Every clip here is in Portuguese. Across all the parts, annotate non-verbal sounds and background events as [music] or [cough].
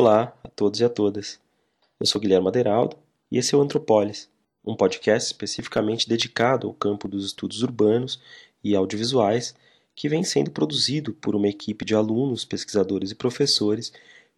Olá a todos e a todas. Eu sou Guilherme Aderaldo e esse é o Antropolis, um podcast especificamente dedicado ao campo dos estudos urbanos e audiovisuais que vem sendo produzido por uma equipe de alunos, pesquisadores e professores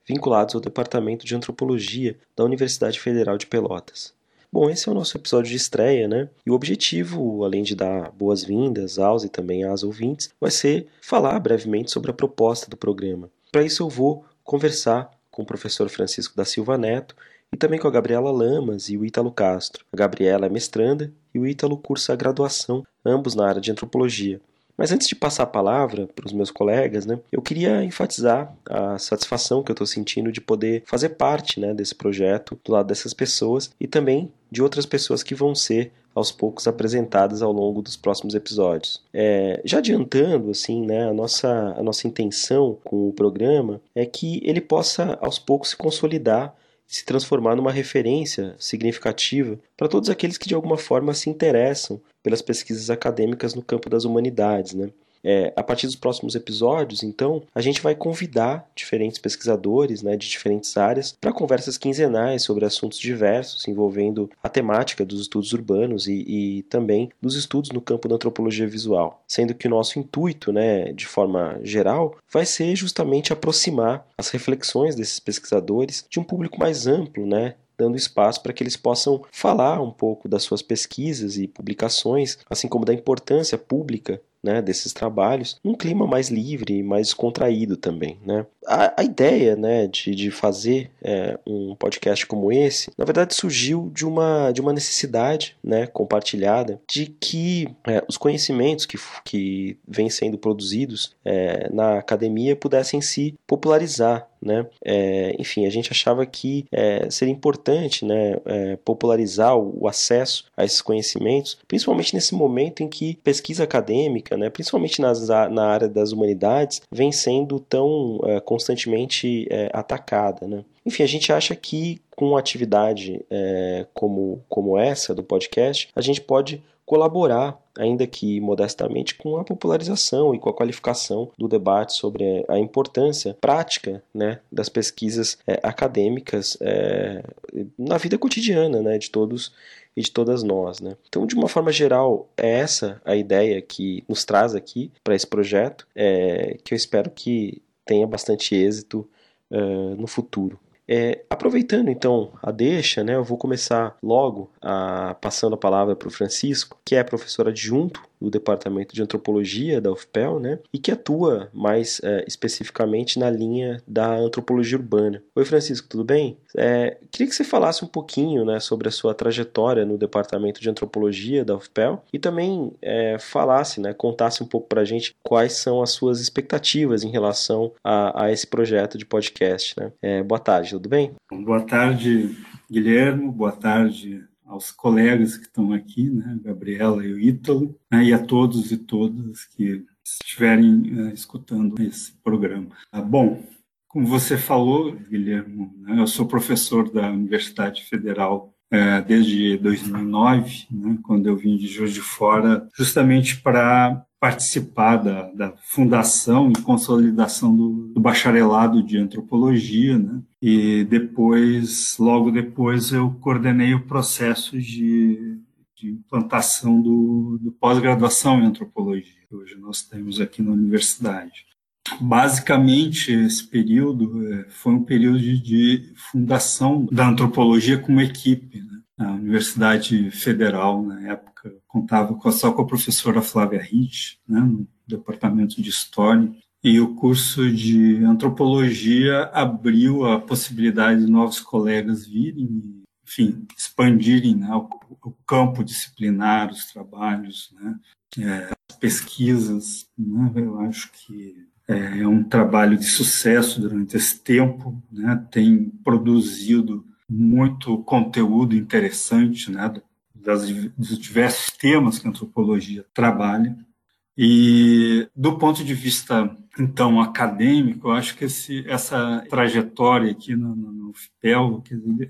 vinculados ao Departamento de Antropologia da Universidade Federal de Pelotas. Bom, esse é o nosso episódio de estreia, né? E o objetivo, além de dar boas-vindas aos e também às ouvintes, vai ser falar brevemente sobre a proposta do programa. Para isso, eu vou conversar com o professor Francisco da Silva Neto e também com a Gabriela Lamas e o Ítalo Castro. A Gabriela é mestranda e o Ítalo cursa a graduação, ambos na área de antropologia. Mas antes de passar a palavra para os meus colegas, né, eu queria enfatizar a satisfação que eu estou sentindo de poder fazer parte né, desse projeto do lado dessas pessoas e também de outras pessoas que vão ser aos poucos apresentadas ao longo dos próximos episódios. É, já adiantando, assim, né, a nossa, a nossa intenção com o programa é que ele possa aos poucos se consolidar se transformar numa referência significativa para todos aqueles que de alguma forma se interessam pelas pesquisas acadêmicas no campo das humanidades, né? É, a partir dos próximos episódios, então, a gente vai convidar diferentes pesquisadores né, de diferentes áreas para conversas quinzenais sobre assuntos diversos envolvendo a temática dos estudos urbanos e, e, também dos estudos no campo da antropologia visual. Sendo que o nosso intuito, né, de forma geral, vai ser justamente aproximar as reflexões desses pesquisadores de um público mais amplo, né, dando espaço para que eles possam falar um pouco das suas pesquisas e publicações, assim como da importância pública né, desses trabalhos, num clima mais livre e mais contraído também. Né. A, a ideia né, de, de fazer é, um podcast como esse, na verdade, surgiu de uma, de uma necessidade né, compartilhada de que é, os conhecimentos que, que vêm sendo produzidos é, na academia pudessem se popularizar né? É, enfim, a gente achava que é, seria importante né, é, popularizar o, o, acesso a esses conhecimentos, principalmente nesse momento em que pesquisa acadêmica, né, principalmente nas, na área das humanidades, vem sendo tão constantemente é, atacada. Né? Enfim, a gente acha que com uma atividade é, como, como essa do podcast, a gente pode colaborar, ainda que modestamente, com a popularização e com a qualificação do debate sobre a importância prática né, das pesquisas é, acadêmicas é, na vida cotidiana né, de todos e de todas nós. Né? Então, de uma forma geral, é essa a ideia que nos traz aqui para esse projeto, é, que eu espero que tenha bastante êxito uh, no futuro. É, aproveitando então a deixa, né, eu vou começar logo a, passando a palavra para o Francisco, que é professor adjunto do Departamento de Antropologia da UFPEL, né, e que atua mais é, especificamente na linha da antropologia urbana. Oi, Francisco, tudo bem? É, queria que você falasse um pouquinho né, sobre a sua trajetória no Departamento de Antropologia da UFPEL e também é, falasse, né, contasse um pouco para a gente quais são as suas expectativas em relação a, a esse projeto de podcast. Né? É, boa tarde, tudo bem? Boa tarde, Guilherme, boa tarde aos colegas que estão aqui, né, Gabriela e o Ítalo, né, e a todos e todas que estiverem uh, escutando esse programa. Ah, bom, como você falou, Guilherme, né, eu sou professor da Universidade Federal uh, desde 2009, né, quando eu vim de Juiz de Fora, justamente para participar da, da, fundação e consolidação do, do, bacharelado de antropologia, né? E depois, logo depois, eu coordenei o processo de, de implantação do, do pós-graduação em antropologia, que hoje nós temos aqui na universidade. Basicamente, esse período é, foi um período de fundação da antropologia como equipe. Né? A Universidade Federal, na época, contava só com a professora Flávia Rich, né, no departamento de História, e o curso de Antropologia abriu a possibilidade de novos colegas virem, enfim, expandirem né, o, o, campo disciplinar, os trabalhos, né, é, as pesquisas. Né, eu acho que é, é um trabalho de sucesso durante esse tempo, né, tem produzido muito conteúdo interessante, né, das, dos diversos temas que a antropologia trabalha. E do ponto de vista, então, acadêmico, eu acho que esse, essa trajetória aqui no, no UFPEL,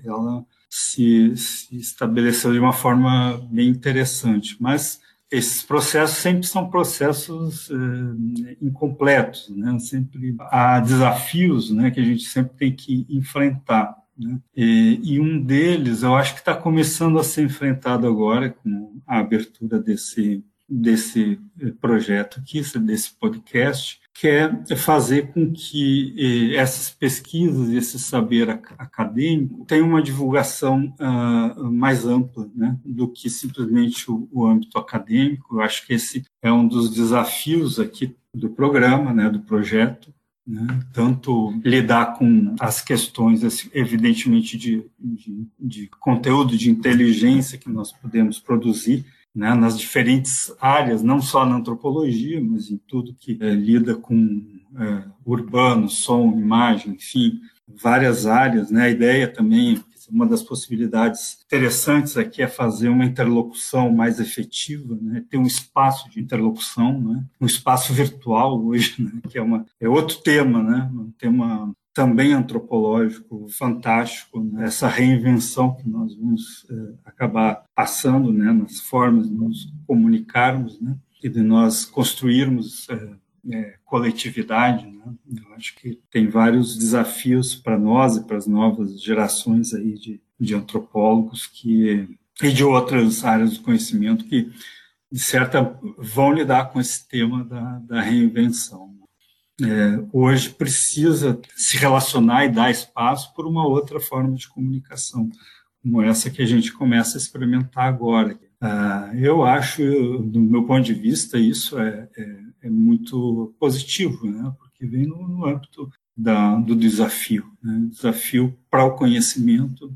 ela se, se, estabeleceu de uma forma bem interessante. Mas esses processos sempre são processos uh, incompletos, né? Sempre há desafios, né, que a gente sempre tem que enfrentar. Né? E, e, um deles, eu acho que está começando a ser enfrentado agora com a abertura desse desse eh, projeto aqui, desse podcast, que é fazer com que eh, essas pesquisas, esse saber acadêmico, tenham uma divulgação uh, mais ampla né, do que simplesmente o, o, âmbito acadêmico. Eu acho que esse é um dos desafios aqui do programa, né, do projeto, né? tanto lidar com as questões, assim, evidentemente, de, de, de conteúdo, de inteligência que nós podemos produzir, né, nas diferentes áreas, não só na antropologia, mas em tudo que é, lida com é, urbano, som, imagem, enfim, várias áreas. Né? A ideia também, uma das possibilidades interessantes aqui é fazer uma interlocução mais efetiva, né? ter um espaço de interlocução, né? um espaço virtual hoje, né? que é, uma, é outro tema, né? um tema também antropológico fantástico, né? essa reinvenção que nós vamos é, acabar passando né? nas formas de nos comunicarmos né? e de nós construirmos é, é, coletividade. Né? Eu acho que tem vários desafios para nós e para as novas gerações aí de, de antropólogos que e de outras áreas do conhecimento que de certa vão lidar com esse tema da, da reinvenção é, hoje precisa se relacionar e dar espaço por uma outra forma de comunicação, como essa que a gente começa a experimentar agora. Ah, eu acho, do meu ponto de vista, isso é, é, é muito positivo, né? porque vem no, no âmbito da, do desafio. Né? Desafio para o conhecimento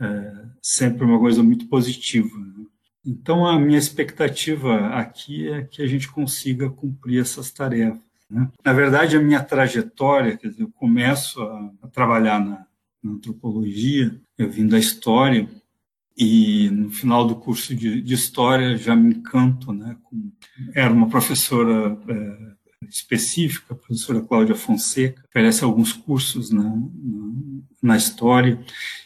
é sempre uma coisa muito positiva. Né? Então, a minha expectativa aqui é que a gente consiga cumprir essas tarefas. Né? Na verdade, a minha trajetória, quer dizer, eu começo a, a trabalhar na, na, antropologia, eu vim da história, e no final do curso de, de história já me encanto, né? Com, era uma professora é, específica, a professora Cláudia Fonseca, oferece alguns cursos na, na, na história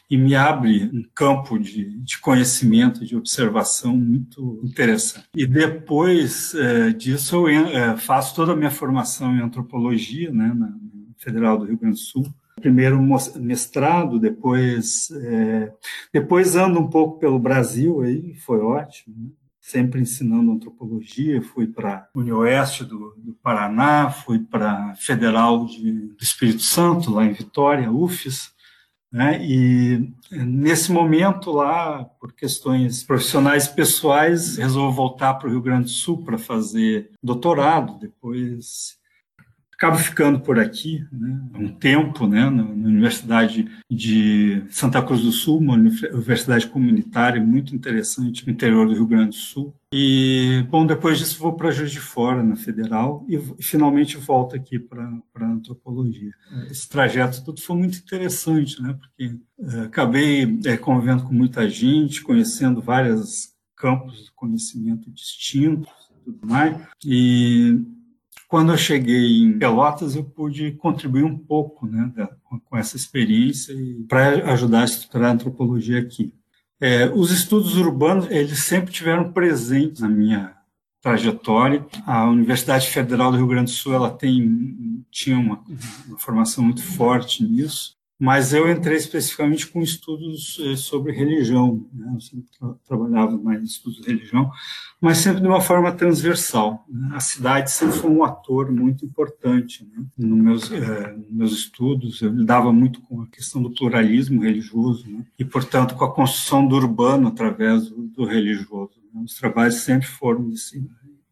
e me abre um campo de, de conhecimento, de observação muito interessante. E depois é, disso eu é, faço toda a minha formação em antropologia, né, na Federal do Rio Grande do Sul. Primeiro mestrado, depois é, depois ando um pouco pelo Brasil aí, foi ótimo. Né? sempre ensinando antropologia, fui para a Unioeste do, do Paraná, fui para Federal de, do Espírito Santo, lá em Vitória, UFES, né? E nesse momento lá, por questões profissionais pessoais, resolvo voltar para o Rio Grande do Sul para fazer doutorado. Depois acabo ficando por aqui né, um tempo né, na, Universidade de Santa Cruz do Sul, uma universidade comunitária muito interessante no interior do Rio Grande do Sul. E, bom, depois disso vou para Juiz de Fora, na Federal, e, e finalmente volto aqui para a antropologia. Esse trajeto tudo foi muito interessante, né, porque é, acabei é, convivendo com muita gente, conhecendo vários campos de conhecimento distintos tudo mais, e quando eu cheguei em Pelotas, eu pude contribuir um pouco né, com essa experiência para ajudar a estruturar a antropologia aqui. É, os estudos urbanos, eles sempre tiveram presentes na minha trajetória. A Universidade Federal do Rio Grande do Sul, ela tem, tinha uma, uma formação muito forte nisso mas eu entrei especificamente com estudos eh, sobre religião, né? eu sempre tra trabalhava mais em estudos de religião, mas sempre de uma forma transversal. Né? A cidade sempre foi um ator muito importante né? nos meus, eh, meus estudos, eu lidava muito com a questão do pluralismo religioso né? e, portanto, com a construção do urbano através do, do religioso. Né? Os trabalhos sempre foram assim,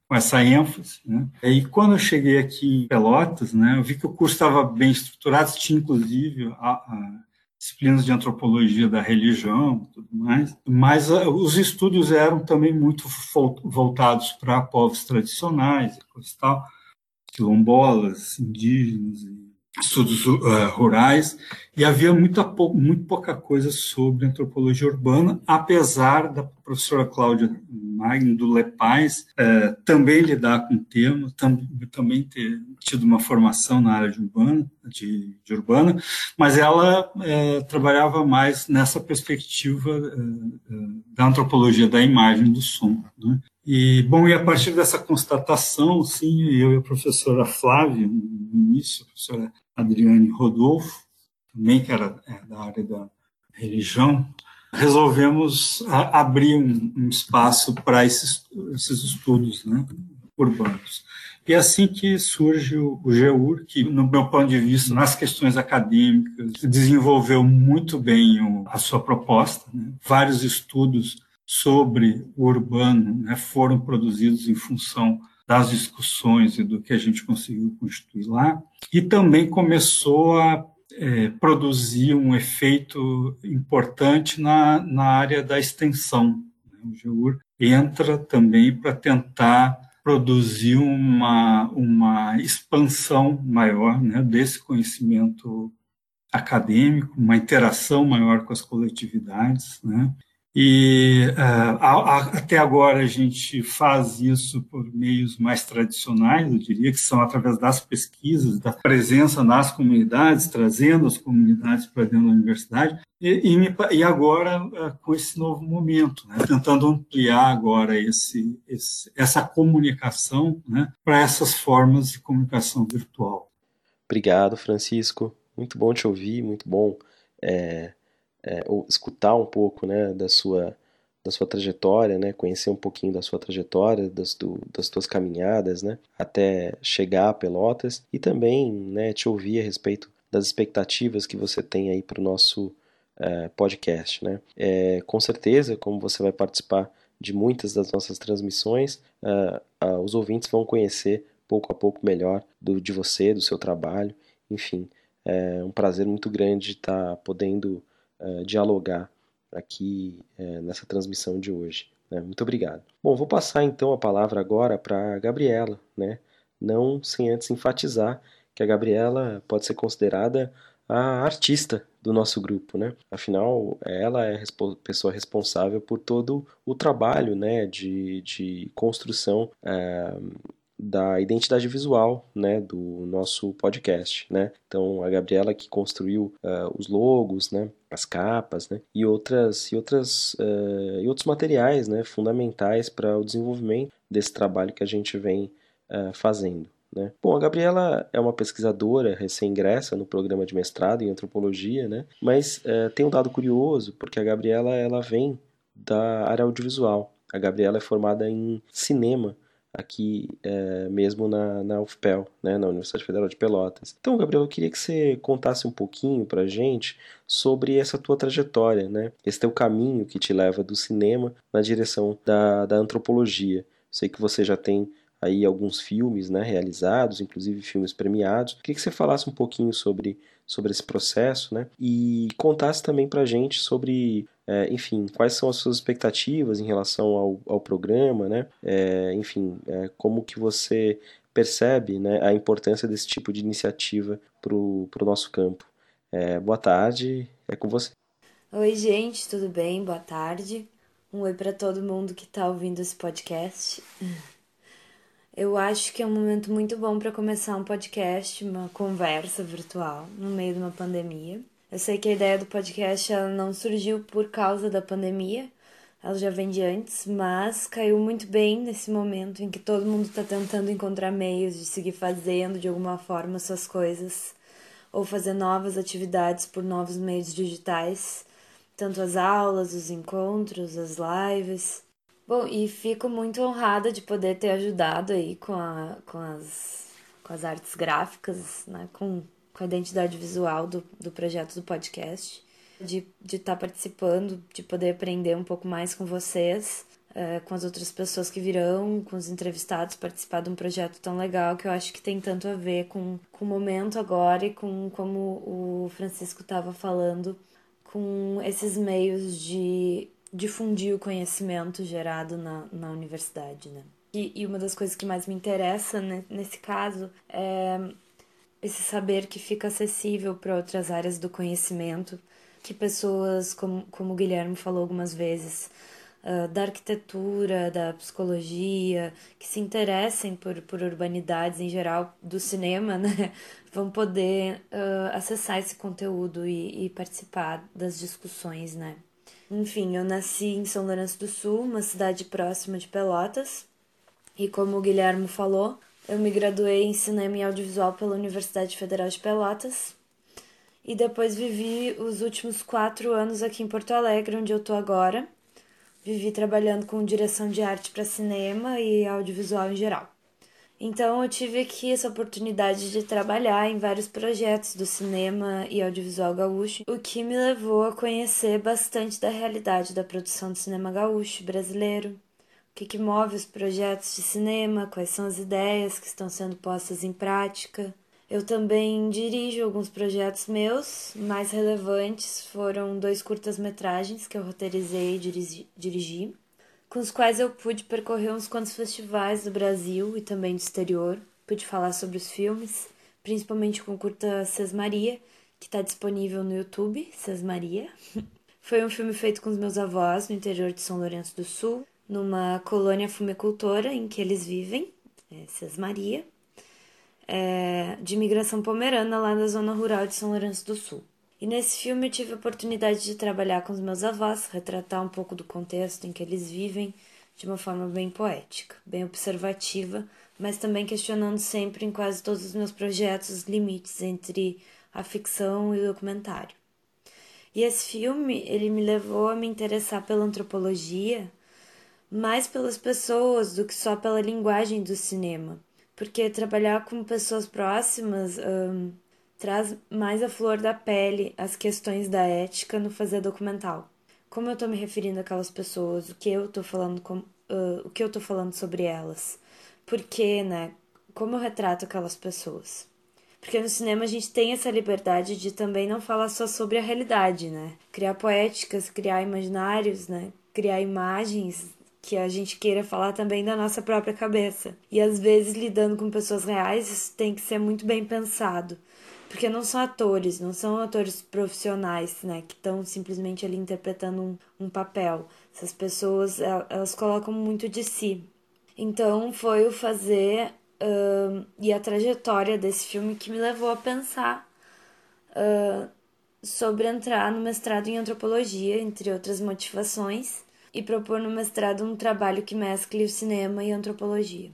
com essa ênfase. Né? E quando eu cheguei aqui em Pelotas, né, eu vi que o curso estava bem estruturado, tinha inclusive a, a disciplinas de antropologia da religião tudo mais, mas ah, os estudos eram também muito voltados para povos tradicionais, e tal, quilombolas, indígenas, estudos uh, rurais, E havia muita, muito pouca coisa sobre antropologia urbana, apesar da professora Cláudia Magno, do Lepais, eh, também lidar com o tema, tam, também ter tido uma formação na área de urbana, de, de urbana mas ela eh, trabalhava mais nessa perspectiva eh, da antropologia da imagem do som. Né? E, bom, e a partir dessa constatação, sim, eu e a professora Flávia, no início, a professora Adriane Rodolfo, também que era é, da área da religião, resolvemos abrir um, espaço para esses, esses estudos né, urbanos. E é assim que surge o, o GEUR, que, no meu ponto de vista, nas questões acadêmicas, desenvolveu muito bem o, a sua proposta. Né? Vários estudos sobre o urbano né, foram produzidos em função das discussões e do que a gente conseguiu constituir lá, e também começou a é, produzir um efeito importante na, na área da extensão. Né. O GEUR entra também para tentar produzir uma, uma expansão maior né, desse conhecimento acadêmico, uma interação maior com as coletividades, né? E uh, a, a, até agora a gente faz isso por meios mais tradicionais, eu diria que são através das pesquisas, da presença nas comunidades, trazendo as comunidades para dentro da universidade, e, e, e agora uh, com esse novo momento, né, tentando ampliar agora esse, esse essa comunicação né, para essas formas de comunicação virtual. Obrigado, Francisco. Muito bom te ouvir, muito bom. É é, ou escutar um pouco né, da sua da sua trajetória, né, conhecer um pouquinho da sua trajetória, das, do, das tuas caminhadas, né, até chegar a Pelotas e também, né, te ouvir a respeito das expectativas que você tem aí para o nosso uh, podcast, né. É, com certeza, como você vai participar de muitas das nossas transmissões, uh, os ouvintes vão conhecer pouco a pouco melhor do, de você, do seu trabalho, enfim, é um prazer muito grande estar podendo uh, dialogar aqui uh, nessa transmissão de hoje. Né? Muito obrigado. Bom, vou passar então a palavra agora para a Gabriela, né? não sem antes enfatizar que a Gabriela pode ser considerada a artista do nosso grupo, né? Afinal, ela é a pessoa responsável por todo o trabalho, né, de, de construção é, da identidade visual, né, do nosso podcast, né? Então a Gabriela que construiu uh, os logos, né, as capas, né, e outras e outras uh, e outros materiais, né, fundamentais para o desenvolvimento desse trabalho que a gente vem uh, fazendo. Né? Bom, a Gabriela é uma pesquisadora recém-ingressa no programa de mestrado em antropologia, né? mas tem um dado curioso, porque a Gabriela ela vem da área audiovisual. A Gabriela é formada em cinema aqui é, mesmo na, na UFPEL, né, na Universidade Federal de Pelotas. Então, Gabriel, eu queria que você contasse um pouquinho para gente sobre essa tua trajetória, né, esse teu caminho que te leva do cinema na direção da, da antropologia. Sei que você já tem aí alguns filmes né, realizados, inclusive filmes premiados. Queria que você falasse um pouquinho sobre, sobre esse processo né, e contasse também para gente sobre é, enfim, quais são as suas expectativas em relação ao, ao programa, né? É, enfim, é, como que você percebe né, a importância desse tipo de iniciativa para o nosso campo. É, boa tarde, é com você. Oi, gente, tudo bem? Boa tarde. Um oi para todo mundo que está ouvindo esse podcast. Eu acho que é um momento muito bom para começar um podcast, uma conversa virtual no meio de uma pandemia. Eu sei que a ideia do podcast não surgiu por causa da pandemia, ela já vem de antes, mas caiu muito bem nesse momento em que todo mundo está tentando encontrar meios de seguir fazendo de alguma forma suas coisas ou fazer novas atividades por novos meios digitais, tanto as aulas, os encontros, as lives. Bom, e fico muito honrada de poder ter ajudado aí com, a, com, as, com as artes gráficas, né, com com a identidade visual do, do projeto do podcast, de estar tá participando, de poder aprender um pouco mais com vocês, uh, com as outras pessoas que virão, com os entrevistados, participar de um projeto tão legal que eu acho que tem tanto a ver com, com o momento agora e com como o Francisco estava falando, com esses meios de difundir o conhecimento gerado na, na universidade, né? E, e uma das coisas que mais me interessa né, nesse caso é esse saber que fica acessível para outras áreas do conhecimento, que pessoas, como, como o Guilherme falou algumas vezes, uh, da arquitetura, da psicologia, que se interessem por, por urbanidades em geral, do cinema, [laughs] né, vão poder uh, acessar esse conteúdo e, e participar das discussões, né. Enfim, eu nasci em São Lourenço do Sul, uma cidade próxima de Pelotas, e como o Guilherme falou, eu me graduei em cinema e audiovisual pela Universidade Federal de Pelotas e depois vivi os últimos quatro anos aqui em Porto Alegre, onde eu tô agora. Vivi trabalhando com direção de arte para cinema e audiovisual em geral. Então eu tive aqui essa oportunidade de trabalhar em vários projetos do cinema e audiovisual gaúcho, o que me levou a conhecer bastante da realidade da produção do cinema gaúcho brasileiro, o que, que move os projetos de cinema, quais são as ideias que estão sendo postas em prática. Eu também dirijo alguns projetos meus, mais relevantes foram dois curtas-metragens que eu roteirizei e dirigi com os quais eu pude percorrer uns quantos festivais do Brasil e também do exterior. Pude falar sobre os filmes, principalmente com o curta Sesmaria, que está disponível no YouTube, Sesmaria. [laughs] Foi um filme feito com os meus avós no interior de São Lourenço do Sul, numa colônia fumicultora em que eles vivem, é Sesmaria, é, de imigração pomerana lá na zona rural de São Lourenço do Sul. E nesse filme eu tive a oportunidade de trabalhar com os meus avós, retratar um pouco do contexto em que eles vivem de uma forma bem poética, bem observativa, mas também questionando sempre em quase todos os meus projetos os limites entre a ficção e o documentário. E esse filme, ele me levou a me interessar pela antropologia, mais pelas pessoas do que só pela linguagem do cinema, porque trabalhar com pessoas próximas um, traz mais a flor da pele as questões da ética no fazer documental. Como eu tô me referindo àquelas pessoas, o que eu tô falando com, uh, o que eu tô falando sobre elas? Por que, né? Como eu retrato aquelas pessoas? Porque no cinema a gente tem essa liberdade de também não falar só sobre a realidade, né? Criar poéticas, criar imaginários, né? Criar imagens que a gente queira falar também da nossa própria cabeça. E às vezes lidando com pessoas reais, isso tem que ser muito bem pensado porque não são atores, não são atores profissionais, né, que estão simplesmente ali interpretando um, um papel. Essas pessoas, elas colocam muito de si. Então, foi o fazer uh, e a trajetória desse filme que me levou a pensar uh, sobre entrar no mestrado em antropologia, entre outras motivações, e propor no mestrado um trabalho que mescle o cinema e a antropologia.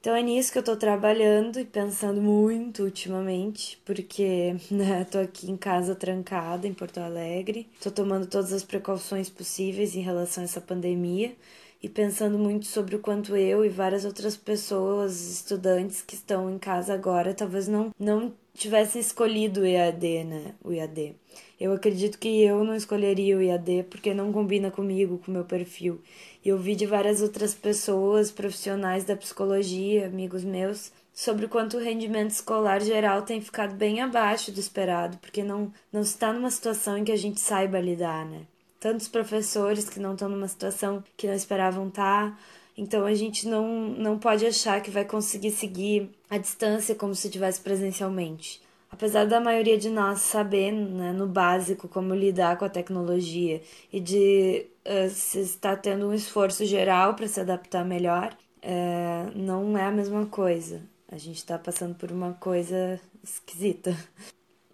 Então é nisso que eu tô trabalhando e pensando muito ultimamente, porque [laughs] né, tô aqui em casa trancada em Porto Alegre, tô tomando todas as precauções possíveis em relação a essa pandemia e pensando muito sobre o quanto eu e várias outras pessoas, estudantes que estão em casa agora, talvez não não tivessem escolhido o EAD, né? O EAD. Eu acredito que eu não escolheria o IAD porque não combina comigo, com o meu perfil. E eu vi de várias outras pessoas, profissionais da psicologia, amigos meus, sobre o quanto o rendimento escolar geral tem ficado bem abaixo do esperado, porque não, não está numa situação em que a gente saiba lidar, né? Tantos professores que não estão numa situação que não esperavam estar. Tá, então a gente não, não pode achar que vai conseguir seguir a distância como se tivesse presencialmente apesar da maioria de nós saber, né, no básico, como lidar com a tecnologia e de uh, se estar tendo um esforço geral para se adaptar melhor, uh, não é a mesma coisa. A gente está passando por uma coisa esquisita.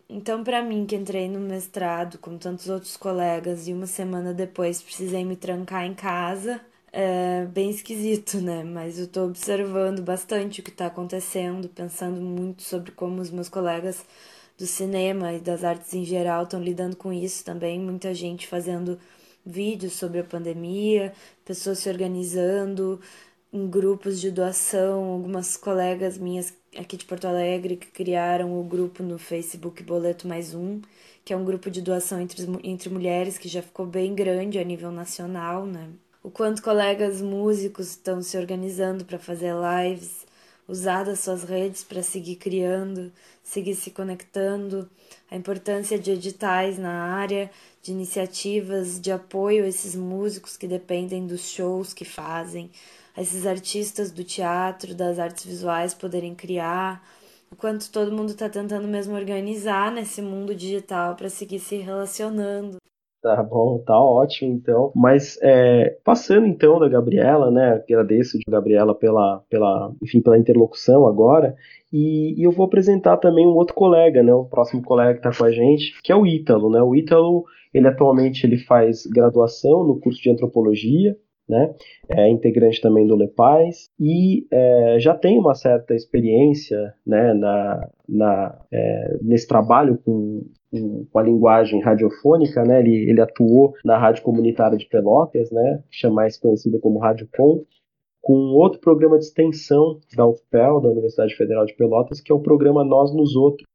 Então, para mim, que entrei no mestrado, como tantos outros colegas, e uma semana depois precisei me trancar em casa, é bem esquisito, né? Mas eu tô observando bastante o que tá acontecendo, pensando muito sobre como os meus colegas do cinema e das artes em geral estão lidando com isso também. Muita gente fazendo vídeos sobre a pandemia, pessoas se organizando em grupos de doação, algumas colegas minhas aqui de Porto Alegre que criaram o grupo no Facebook Boleto Mais Um, que é um grupo de doação entre, entre mulheres que já ficou bem grande a nível nacional, né? O quanto colegas músicos estão se organizando para fazer lives, usar das suas redes para seguir criando, seguir se conectando, a importância de editais na área, de iniciativas de apoio a esses músicos que dependem dos shows que fazem, a esses artistas do teatro, das artes visuais poderem criar, o quanto todo mundo está tentando mesmo organizar nesse mundo digital para seguir se relacionando. Tá bom, tá ótimo então. Mas é, passando então da Gabriela, né? Agradeço de Gabriela pela, pela, enfim, pela interlocução agora. E, e, eu vou apresentar também um outro colega, né? O próximo colega que está com a gente, que é o Ítalo, né? O Ítalo, ele atualmente ele faz graduação no curso de antropologia né? É integrante também do Lepaz e é, já tem uma certa experiência, né, na, na, é, nesse trabalho com, com, a linguagem radiofônica, né? Ele, ele atuou na rádio comunitária de Pelotas, né? Que mais conhecida como Rádio Com, com outro programa de extensão da UFPEL, da Universidade Federal de Pelotas, que é o programa Nós nos Outros.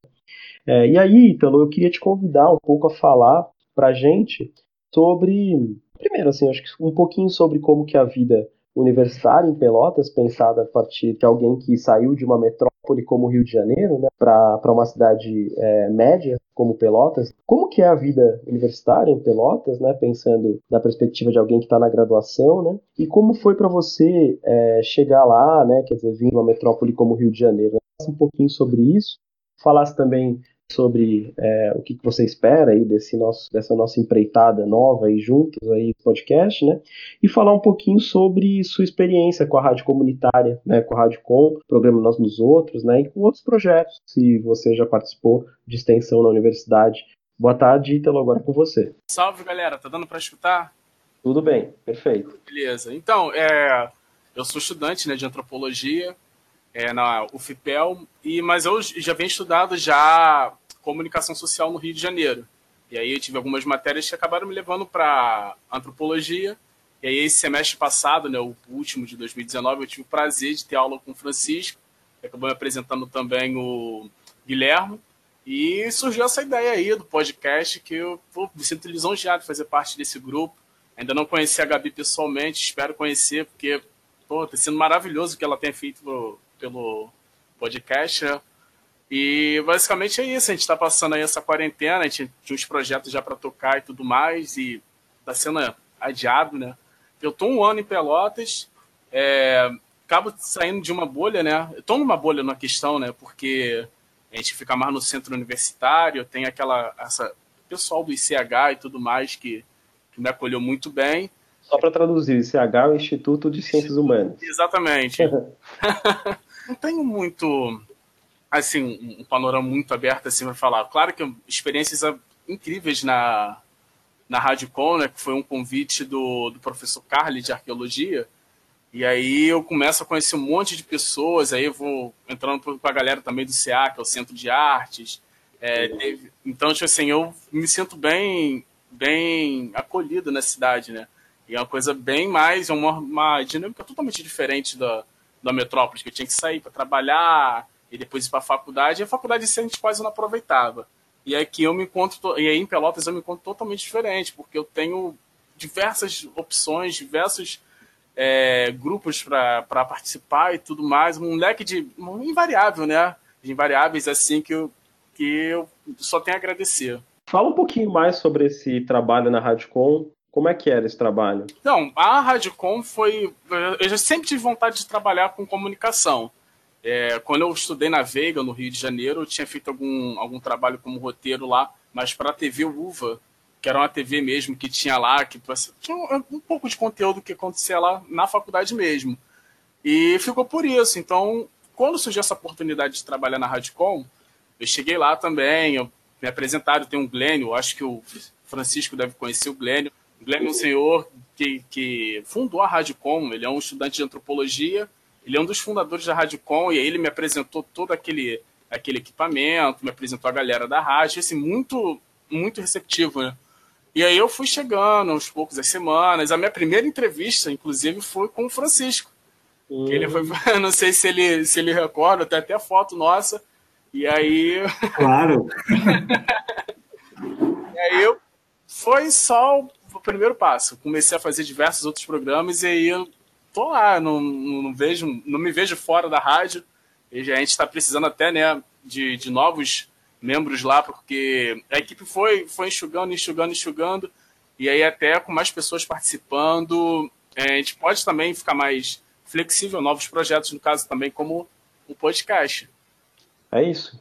É, e aí, Ítalo, eu queria te convidar um pouco a falar para gente sobre Primeiro, assim, acho que um pouquinho sobre como que a vida universitária em Pelotas, pensada a partir de alguém que saiu de uma metrópole como o Rio de Janeiro, né, para uma cidade é, média como Pelotas. Como que é a vida universitária em Pelotas, né, pensando na perspectiva de alguém que está na graduação, né, e como foi para você é, chegar lá, né, quer dizer, vir de uma metrópole como o Rio de Janeiro. Né? Um pouquinho sobre isso. Falasse também sobre é, o que, que você espera aí desse nosso, dessa nossa empreitada nova aí juntos aí podcast, né? E falar um pouquinho sobre sua experiência com a rádio comunitária, né? Com a Rádio Com, programa Nós nos Outros, né? E com outros projetos, se você já participou de extensão na universidade. Boa tarde, Ítalo, agora com você. Salve, galera. Tá dando para escutar? Tudo bem, perfeito. Beleza. Então, é, eu sou estudante né, de antropologia é, na UFPEL, e, mas eu já venho estudado já comunicação social no Rio de Janeiro. E aí eu tive algumas matérias que acabaram me levando para antropologia. E aí esse semestre passado, né, o último de 2019, eu tive o prazer de ter aula com o Francisco, que acabou me apresentando também o Guilherme. E surgiu essa ideia aí do podcast, que eu pô, me sinto lisonjeado de fazer parte desse grupo. Ainda não conheci a Gabi pessoalmente, espero conhecer, porque pô, tá sendo maravilhoso o que ela tem feito pelo, pelo podcast. Né? E basicamente é isso, a gente está passando aí essa quarentena, a gente tinha uns projetos já para tocar e tudo mais, e está sendo adiado, né? Eu tô um ano em Pelotas, é, acabo saindo de uma bolha, né? Eu tô numa bolha na questão, né? Porque a gente fica mais no centro universitário, tem aquela essa pessoal do ICH e tudo mais que, que me acolheu muito bem. Só para traduzir, ICH é o Instituto de Ciências Humanas. Exatamente. [laughs] [laughs] Não tenho muito assim, um panorama muito aberto assim para falar. Claro que experiências incríveis na, na Rádio Com, né, que foi um convite do, do professor Carly de arqueologia. E aí eu começo a conhecer um monte de pessoas, aí eu vou entrando com a galera também do CA, que é o Centro de Artes. É, teve, então, tipo assim, eu me sinto bem, bem acolhido na cidade, né? E é uma coisa bem mais, é uma, uma dinâmica totalmente diferente da, da metrópole, que eu tinha que sair para trabalhar, e depois ir para a faculdade, e a faculdade a gente quase não aproveitava. E aqui eu me encontro, e aí em Pelotas eu me encontro totalmente diferente, porque eu tenho diversas opções, diversos é, grupos para participar e tudo mais, um leque de um invariável, né? De invariáveis assim que eu, que eu só tenho a agradecer. Fala um pouquinho mais sobre esse trabalho na Radicom. Como é que era esse trabalho? Não, a Radicom foi. Eu já sempre tive vontade de trabalhar com comunicação. É, quando eu estudei na Veiga, no Rio de Janeiro, eu tinha feito algum, algum trabalho como roteiro lá, mas para a TV Uva, que era uma TV mesmo que tinha lá, que tinha um, um, pouco de conteúdo que acontecia lá na faculdade mesmo. E ficou por isso. Então, quando surgiu essa oportunidade de trabalhar na Radicom, eu cheguei lá também, eu me apresentaram, tem um Glênio, acho que o Francisco deve conhecer o Glênio. O Glênio é um senhor que, que fundou a Radicom, ele é um estudante de antropologia, ele é um dos fundadores da Radicom e aí ele me apresentou todo aquele, aquele equipamento, me apresentou a galera da rádio, assim, muito, muito receptivo, né? E aí eu fui chegando aos poucos as semanas. A minha primeira entrevista, inclusive, foi com o Francisco. Uhum. Ele foi, [laughs] não sei se ele, se ele recorda, tem até foto nossa. E aí. [laughs] Claro! e aí eu, foi só o primeiro passo. Comecei a fazer diversos outros programas e aí eu tô lá, não, não, vejo, não me vejo fora da rádio. E a gente está precisando até né, de, de novos membros lá, porque a equipe foi, foi enxugando, enxugando, enxugando, e aí até com mais pessoas participando, é, a gente pode também ficar mais flexível, novos projetos, no caso também como o podcast. É isso?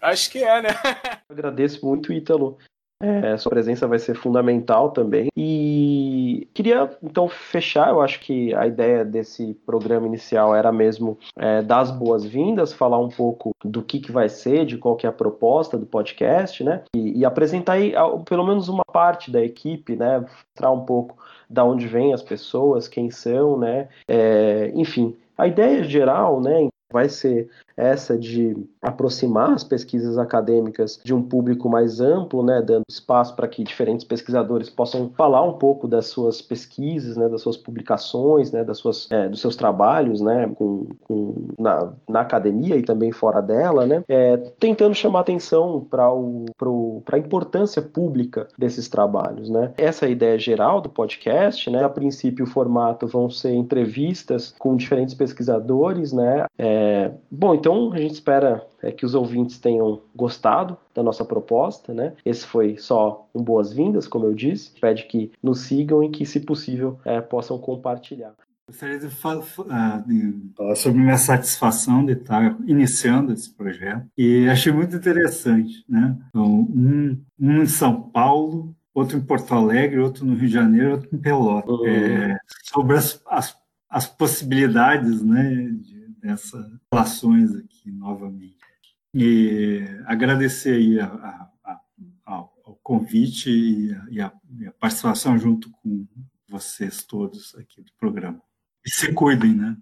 Acho que é, né? [laughs] Agradeço muito, Ítalo. É, sua presença vai ser fundamental também. E queria então fechar. Eu acho que a ideia desse programa inicial era mesmo é, dar as boas-vindas, falar um pouco do que, que vai ser, de qual que é a proposta do podcast, né? E, e apresentar aí pelo menos uma parte da equipe, né? Mostrar um pouco da onde vêm as pessoas, quem são, né? É, enfim, a ideia geral, né? Vai ser essa de aproximar as pesquisas acadêmicas de um público mais amplo, né, dando espaço para que diferentes pesquisadores possam falar um pouco das suas pesquisas, né, das suas publicações, né, das suas, é, dos seus trabalhos, né, com, com na, na, academia e também fora dela, né, é, tentando chamar atenção para a importância pública desses trabalhos, né. Essa é a ideia geral do podcast, né. A princípio o formato vão ser entrevistas com diferentes pesquisadores, né. É, bom, então a gente espera é, que os ouvintes tenham gostado da nossa proposta, né? Esse foi só um boas-vindas, como eu disse. Pede que nos sigam e que, se possível, é, possam compartilhar. Gostaria de falar, de falar, sobre minha satisfação de estar iniciando esse projeto e achei muito interessante, né? Então, um, um em São Paulo, outro em Porto Alegre, outro no Rio de Janeiro, outro em Pelotas, uhum. é, sobre as, as, as possibilidades, né? De, essas relações aqui novamente. E agradecer aí a, a, a, ao convite e a, e a, participação junto com vocês todos aqui do programa. E se cuidem, né?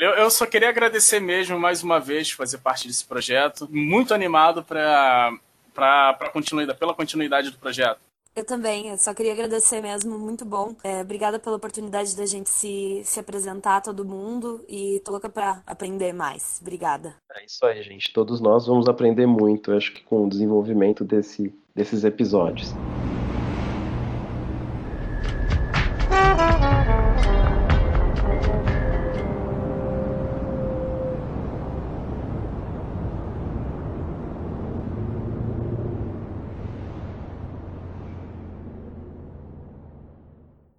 Eu, eu só queria agradecer mesmo mais uma vez fazer parte desse projeto. Muito animado para para continuidade, pela continuidade do projeto. Eu também, eu só queria agradecer mesmo, muito bom. É, obrigada pela oportunidade da gente se, se apresentar a todo mundo e tô louca pra aprender mais. Obrigada. É isso aí, gente. Todos nós vamos aprender muito, acho que com o desenvolvimento desse, desses episódios.